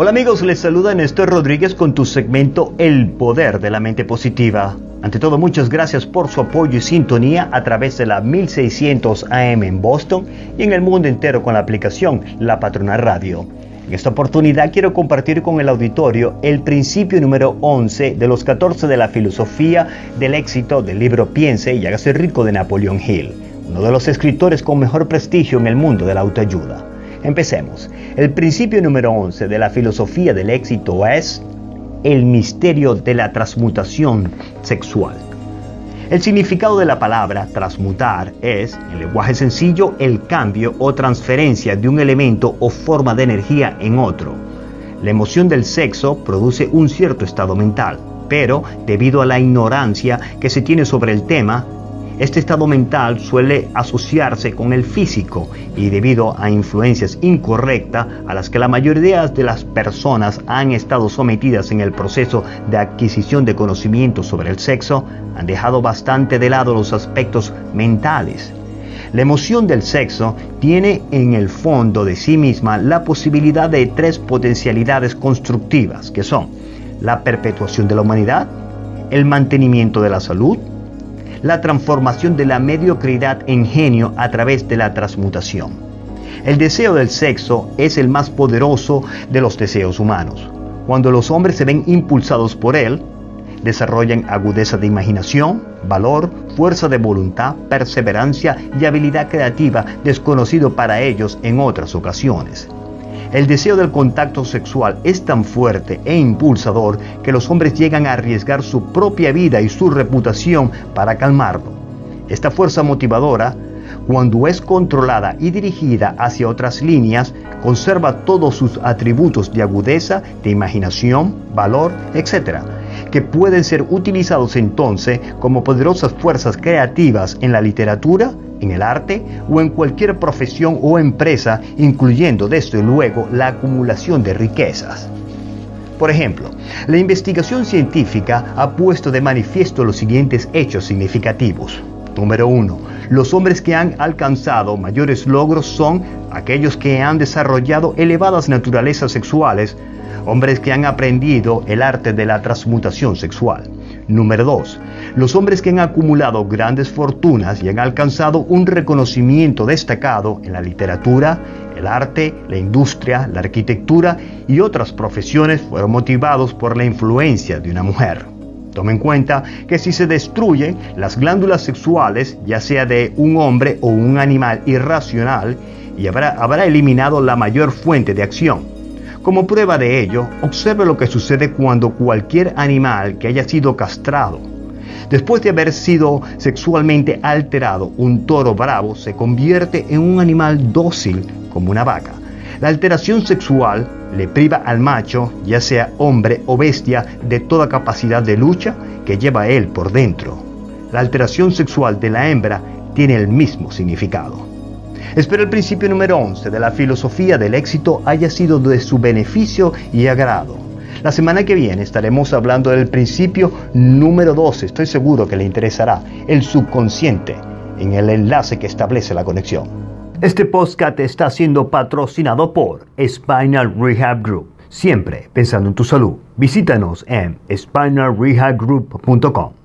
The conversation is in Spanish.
Hola amigos, les saluda Néstor Rodríguez con tu segmento El Poder de la Mente Positiva. Ante todo, muchas gracias por su apoyo y sintonía a través de la 1600 AM en Boston y en el mundo entero con la aplicación La Patrona Radio. En esta oportunidad quiero compartir con el auditorio el principio número 11 de los 14 de la filosofía del éxito del libro Piense y hágase rico de Napoleón Hill, uno de los escritores con mejor prestigio en el mundo de la autoayuda. Empecemos. El principio número 11 de la filosofía del éxito es el misterio de la transmutación sexual. El significado de la palabra transmutar es, en lenguaje sencillo, el cambio o transferencia de un elemento o forma de energía en otro. La emoción del sexo produce un cierto estado mental, pero debido a la ignorancia que se tiene sobre el tema, este estado mental suele asociarse con el físico y debido a influencias incorrectas a las que la mayoría de las personas han estado sometidas en el proceso de adquisición de conocimiento sobre el sexo, han dejado bastante de lado los aspectos mentales. La emoción del sexo tiene en el fondo de sí misma la posibilidad de tres potencialidades constructivas, que son la perpetuación de la humanidad, el mantenimiento de la salud la transformación de la mediocridad en genio a través de la transmutación. El deseo del sexo es el más poderoso de los deseos humanos. Cuando los hombres se ven impulsados por él, desarrollan agudeza de imaginación, valor, fuerza de voluntad, perseverancia y habilidad creativa desconocido para ellos en otras ocasiones. El deseo del contacto sexual es tan fuerte e impulsador que los hombres llegan a arriesgar su propia vida y su reputación para calmarlo. Esta fuerza motivadora, cuando es controlada y dirigida hacia otras líneas, conserva todos sus atributos de agudeza, de imaginación, valor, etc., que pueden ser utilizados entonces como poderosas fuerzas creativas en la literatura, en el arte o en cualquier profesión o empresa, incluyendo desde luego la acumulación de riquezas. Por ejemplo, la investigación científica ha puesto de manifiesto los siguientes hechos significativos. Número 1. Los hombres que han alcanzado mayores logros son aquellos que han desarrollado elevadas naturalezas sexuales, hombres que han aprendido el arte de la transmutación sexual. Número 2. Los hombres que han acumulado grandes fortunas y han alcanzado un reconocimiento destacado en la literatura, el arte, la industria, la arquitectura y otras profesiones fueron motivados por la influencia de una mujer. Tome en cuenta que si se destruyen las glándulas sexuales, ya sea de un hombre o un animal irracional, y habrá, habrá eliminado la mayor fuente de acción. Como prueba de ello, observe lo que sucede cuando cualquier animal que haya sido castrado, después de haber sido sexualmente alterado, un toro bravo se convierte en un animal dócil como una vaca. La alteración sexual le priva al macho, ya sea hombre o bestia, de toda capacidad de lucha que lleva él por dentro. La alteración sexual de la hembra tiene el mismo significado. Espero el principio número 11 de la filosofía del éxito haya sido de su beneficio y agrado. La semana que viene estaremos hablando del principio número 12, estoy seguro que le interesará, el subconsciente, en el enlace que establece la conexión. Este podcast está siendo patrocinado por Spinal Rehab Group. Siempre pensando en tu salud. Visítanos en spinalrehabgroup.com.